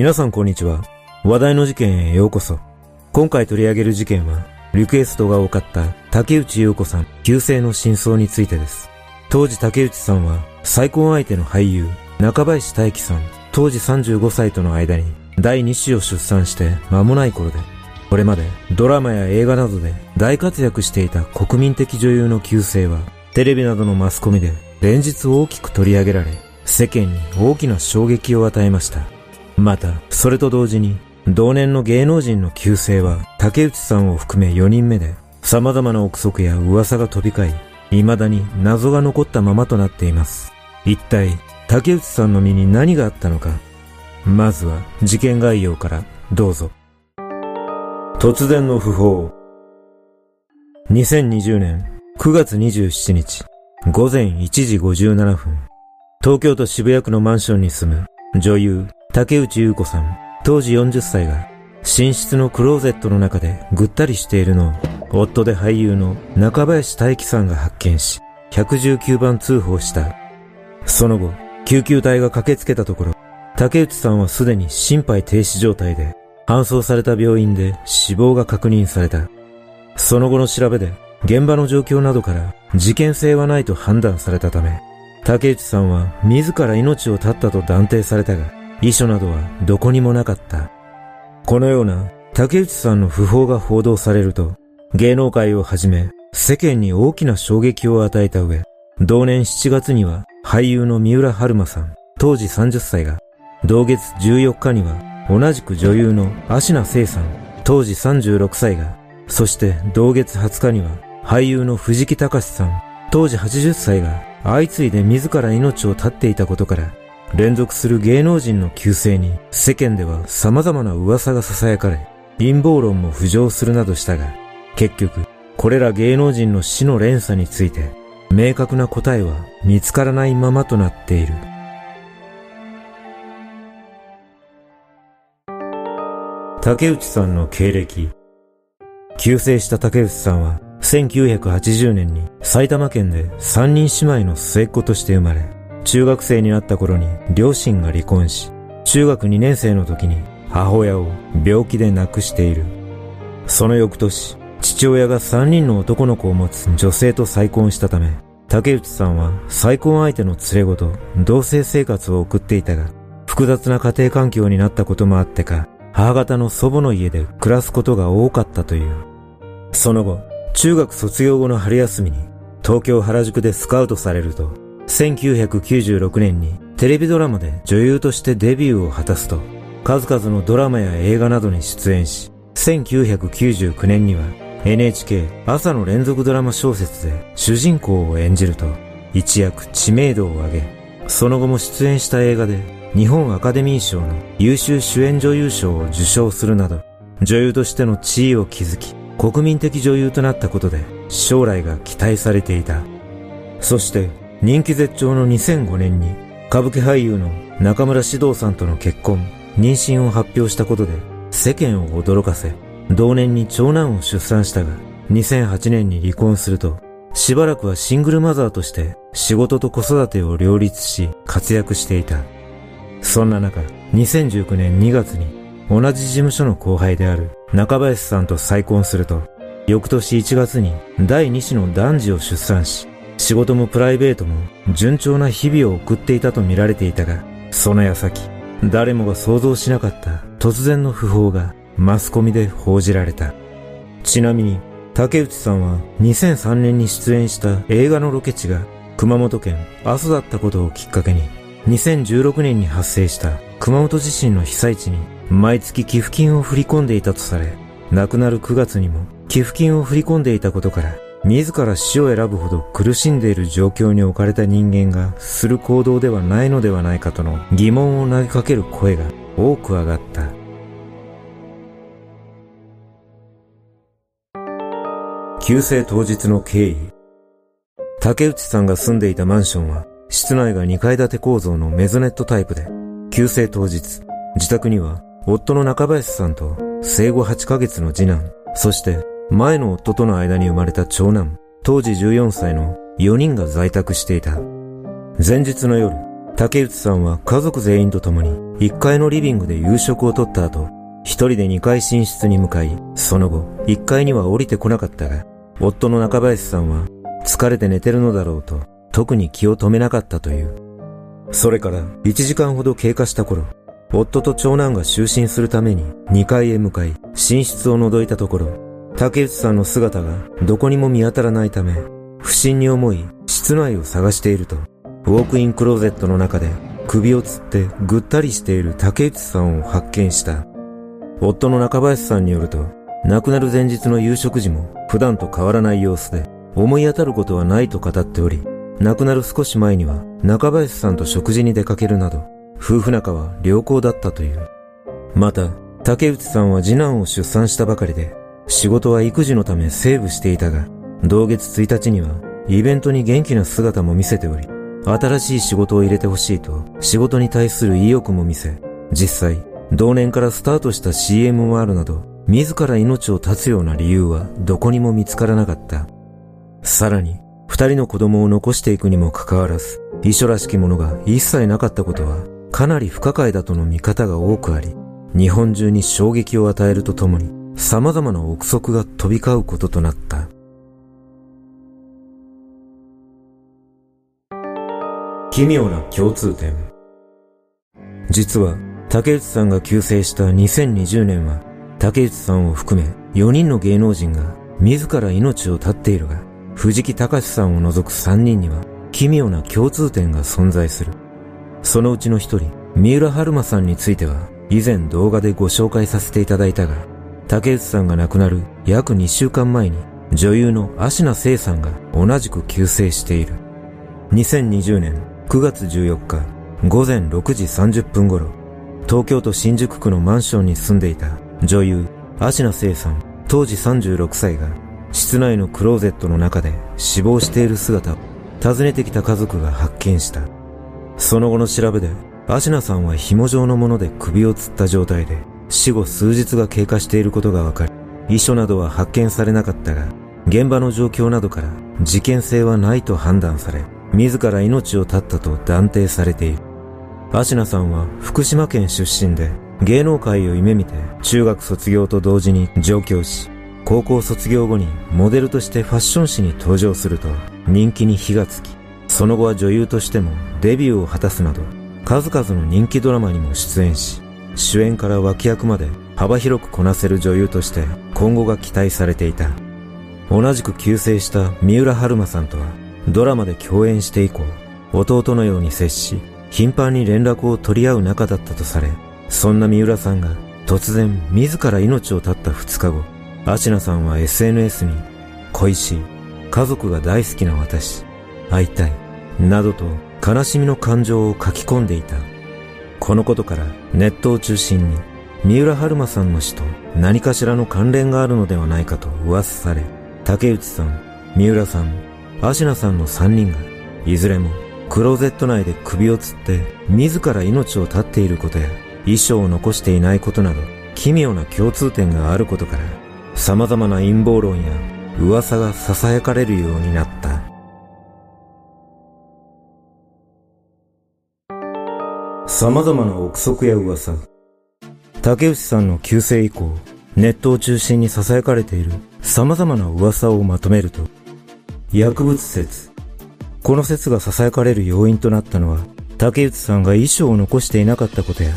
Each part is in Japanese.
皆さんこんにちは。話題の事件へようこそ。今回取り上げる事件は、リクエストが多かった竹内優子さん旧姓の真相についてです。当時竹内さんは再婚相手の俳優中林大輝さん当時35歳との間に第2子を出産して間もない頃でこれまでドラマや映画などで大活躍していた国民的女優の旧姓はテレビなどのマスコミで連日大きく取り上げられ世間に大きな衝撃を与えました。また、それと同時に同年の芸能人の旧姓は竹内さんを含め4人目で様々な憶測や噂が飛び交い未だに謎が残ったままとなっています。一体、竹内さんの身に何があったのか。まずは事件概要からどうぞ。突然の訃報。2020年9月27日午前1時57分。東京都渋谷区のマンションに住む女優竹内優子さん当時40歳が寝室のクローゼットの中でぐったりしているのを夫で俳優の中林大輝さんが発見し119番通報した。その後、救急隊が駆けつけたところ、竹内さんはすでに心肺停止状態で搬送された病院で死亡が確認された。その後の調べで現場の状況などから事件性はないと判断されたため、竹内さんは自ら命を絶ったと断定されたが、遺書などはどこにもなかった。このような竹内さんの訃報が報道されると、芸能界をはじめ世間に大きな衝撃を与えた上、同年7月には俳優の三浦春馬さん、当時30歳が、同月14日には同じく女優の芦名聖さん、当時36歳が、そして同月20日には俳優の藤木隆さん、当時80歳が相次いで自ら命を絶っていたことから、連続する芸能人の急逝に世間では様々な噂が囁かれ、陰謀論も浮上するなどしたが、結局、これら芸能人の死の連鎖について、明確な答えは見つからないままとなっている。竹内さんの経歴。急逝した竹内さんは、1980年に埼玉県で三人姉妹の末っ子として生まれ、中学生になった頃に両親が離婚し、中学2年生の時に母親を病気で亡くしている。その翌年、父親が3人の男の子を持つ女性と再婚したため、竹内さんは再婚相手の連れ子と同棲生活を送っていたが、複雑な家庭環境になったこともあってか、母方の祖母の家で暮らすことが多かったという。その後、中学卒業後の春休みに東京原宿でスカウトされると、1996年にテレビドラマで女優としてデビューを果たすと、数々のドラマや映画などに出演し、1999年には NHK 朝の連続ドラマ小説で主人公を演じると、一躍知名度を上げ、その後も出演した映画で日本アカデミー賞の優秀主演女優賞を受賞するなど、女優としての地位を築き、国民的女優となったことで将来が期待されていた。そして人気絶頂の2005年に歌舞伎俳優の中村獅童さんとの結婚、妊娠を発表したことで世間を驚かせ、同年に長男を出産したが、2008年に離婚すると、しばらくはシングルマザーとして仕事と子育てを両立し活躍していた。そんな中、2019年2月に同じ事務所の後輩である中林さんと再婚すると、翌年1月に第2子の男児を出産し、仕事もプライベートも順調な日々を送っていたと見られていたが、その矢先、誰もが想像しなかった突然の訃報がマスコミで報じられた。ちなみに、竹内さんは2003年に出演した映画のロケ地が熊本県阿蘇だったことをきっかけに、2016年に発生した熊本地震の被災地に毎月寄付金を振り込んでいたとされ、亡くなる9月にも寄付金を振り込んでいたことから自ら死を選ぶほど苦しんでいる状況に置かれた人間がする行動ではないのではないかとの疑問を投げかける声が多く上がった。急逝当日の経緯。竹内さんが住んでいたマンションは室内が2階建て構造のメゾネットタイプで、急逝当日、自宅には夫の中林さんと生後8ヶ月の次男、そして前の夫との間に生まれた長男、当時14歳の4人が在宅していた。前日の夜、竹内さんは家族全員と共に1階のリビングで夕食をとった後、一人で2階寝室に向かい、その後、1階には降りてこなかったが、夫の中林さんは、疲れて寝てるのだろうと、特に気を止めなかったという。それから1時間ほど経過した頃、夫と長男が就寝するために2階へ向かい、寝室を覗いたところ、竹内さんの姿がどこにも見当たらないため、不審に思い室内を探していると、ウォークインクローゼットの中で首をつってぐったりしている竹内さんを発見した。夫の中林さんによると、亡くなる前日の夕食時も普段と変わらない様子で、思い当たることはないと語っており、亡くなる少し前には中林さんと食事に出かけるなど、夫婦仲は良好だったという。また、竹内さんは次男を出産したばかりで、仕事は育児のためセーブしていたが、同月1日にはイベントに元気な姿も見せており、新しい仕事を入れてほしいと仕事に対する意欲も見せ、実際、同年からスタートした CM もあるなど、自ら命を絶つような理由はどこにも見つからなかった。さらに、二人の子供を残していくにもかかわらず、遺書らしきものが一切なかったことは、かなり不可解だとの見方が多くあり、日本中に衝撃を与えるとともに、様々な憶測が飛び交うこととなった。奇妙な共通点。実は、竹内さんが急逝した2020年は、竹内さんを含め4人の芸能人が自ら命を絶っているが、藤木隆さんを除く3人には奇妙な共通点が存在する。そのうちの一人、三浦春馬さんについては、以前動画でご紹介させていただいたが、竹内さんが亡くなる約2週間前に、女優の芦名聖さんが同じく急逝している。2020年9月14日午前6時30分頃、東京都新宿区のマンションに住んでいた女優、芦名聖さん、当時36歳が、室内のクローゼットの中で死亡している姿を訪ねてきた家族が発見した。その後の調べで、芦名さんは紐状のもので首を吊った状態で、死後数日が経過していることが分かり、遺書などは発見されなかったが、現場の状況などから事件性はないと判断され、自ら命を絶ったと断定されている。芦名さんは福島県出身で芸能界を夢見て中学卒業と同時に上京し、高校卒業後にモデルとしてファッション誌に登場すると人気に火がつき、その後は女優としてもデビューを果たすなど数々の人気ドラマにも出演し、主演から脇役まで幅広くこなせる女優として今後が期待されていた。同じく急逝した三浦春馬さんとはドラマで共演して以降、弟のように接し、頻繁に連絡を取り合う仲だったとされ、そんな三浦さんが突然自ら命を絶った2日後、アシナさんは SNS に、恋しい、家族が大好きな私、会いたい、などと悲しみの感情を書き込んでいた。このことからネットを中心に三浦春馬さんの死と何かしらの関連があるのではないかと噂され、竹内さん、三浦さん、アシナさんの3人が、いずれもクローゼット内で首を吊って自ら命を絶っていることや遺書を残していないことなど奇妙な共通点があることから様々な陰謀論や噂が囁かれるようになった。様々な憶測や噂。竹内さんの急逝以降、ネットを中心に囁かれている様々な噂をまとめると、薬物説。この説が囁かれる要因となったのは、竹内さんが遺書を残していなかったことや、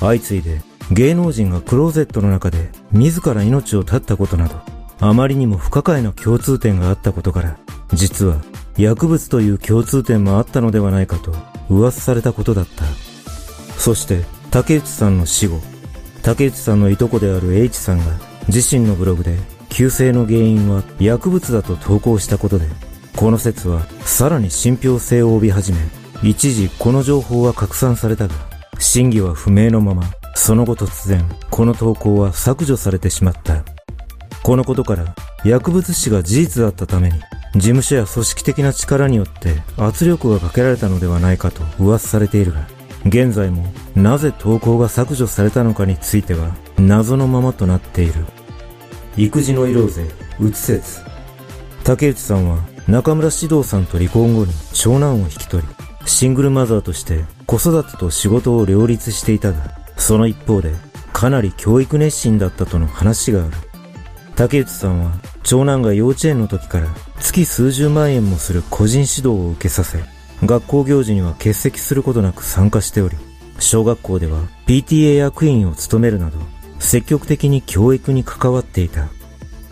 相次いで芸能人がクローゼットの中で自ら命を絶ったことなど、あまりにも不可解な共通点があったことから、実は薬物という共通点もあったのではないかと噂されたことだった。そして、竹内さんの死後、竹内さんのいとこである H さんが自身のブログで急性の原因は薬物だと投稿したことで、この説はさらに信憑性を帯び始め、一時この情報は拡散されたが、真偽は不明のまま、その後突然、この投稿は削除されてしまった。このことから、薬物死が事実だったために、事務所や組織的な力によって圧力がかけられたのではないかと噂されているが、現在もなぜ投稿が削除されたのかについては謎のままとなっている。育児の色勢、うつ説。竹内さんは中村獅童さんと離婚後に長男を引き取り、シングルマザーとして子育てと仕事を両立していたが、その一方でかなり教育熱心だったとの話がある。竹内さんは長男が幼稚園の時から月数十万円もする個人指導を受けさせ、学校行事には欠席することなく参加しており、小学校では PTA 役員を務めるなど、積極的に教育に関わっていた。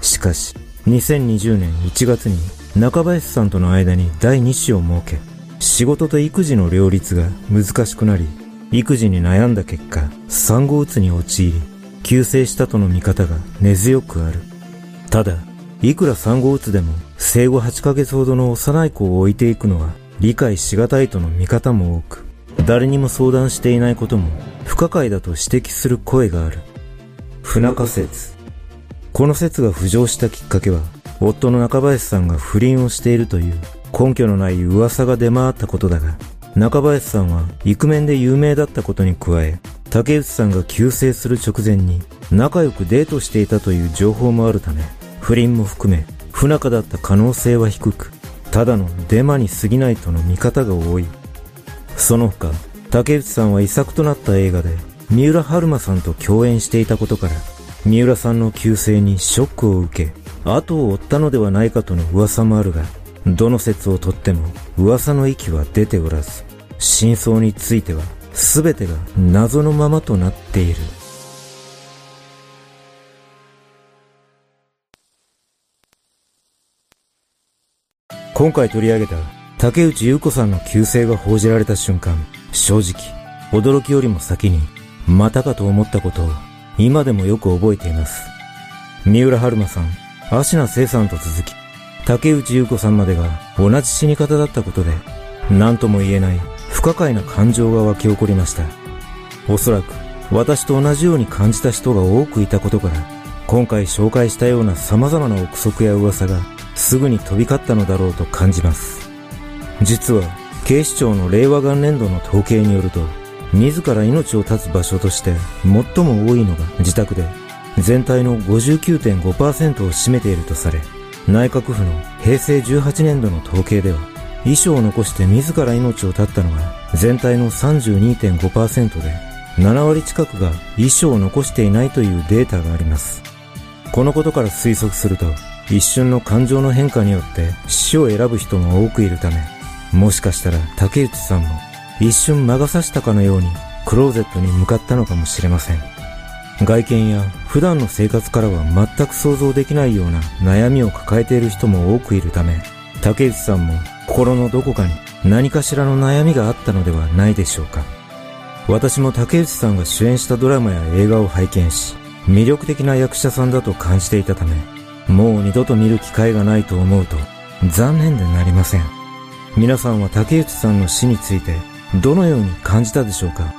しかし、2020年1月に中林さんとの間に第2子を設け、仕事と育児の両立が難しくなり、育児に悩んだ結果、産後うつに陥り、急性したとの見方が根強くある。ただ、いくら産後うつでも生後8ヶ月ほどの幼い子を置いていくのは理解しがたいとの見方も多く、誰にも相談していないことも不可解だと指摘する声がある。不仲説。この説が浮上したきっかけは、夫の中林さんが不倫をしているという根拠のない噂が出回ったことだが、中林さんはイクメンで有名だったことに加え、竹内さんが急逝する直前に仲良くデートしていたという情報もあるため、不倫も含め不仲だった可能性は低く、ただのデマに過ぎないとの見方が多い。その他、竹内さんは遺作となった映画で三浦春馬さんと共演していたことから、三浦さんの急逝にショックを受け、後を追ったのではないかとの噂もあるが、どの説をとっても噂の息は出ておらず、真相については全てが謎のままとなっている。今回取り上げた竹内優子さんの急逝が報じられた瞬間、正直、驚きよりも先に、またかと思ったことを今でもよく覚えています。三浦春馬さん、芦名聖さんと続き、竹内優子さんまでが同じ死に方だったことで、何とも言えない不可解な感情が湧き起こりました。おそらく私と同じように感じた人が多くいたことから、今回紹介したような様々な憶測や噂がすぐに飛び交ったのだろうと感じます。実は警視庁の令和元年度の統計によると、自ら命を絶つ場所として最も多いのが自宅で、全体の59.5%を占めているとされ、内閣府の平成18年度の統計では、遺書を残して自ら命を絶ったのが全体の32.5%で、7割近くが遺書を残していないというデータがあります。このことから推測すると、一瞬の感情の変化によって死を選ぶ人も多くいるため、もしかしたら竹内さんも一瞬魔が差したかのようにクローゼットに向かったのかもしれません。外見や普段の生活からは全く想像できないような悩みを抱えている人も多くいるため、竹内さんも心のどこかに何かしらの悩みがあったのではないでしょうか。私も竹内さんが主演したドラマや映画を拝見し、魅力的な役者さんだと感じていたため、もう二度と見る機会がないと思うと残念でなりません。皆さんは竹内さんの死についてどのように感じたでしょうか？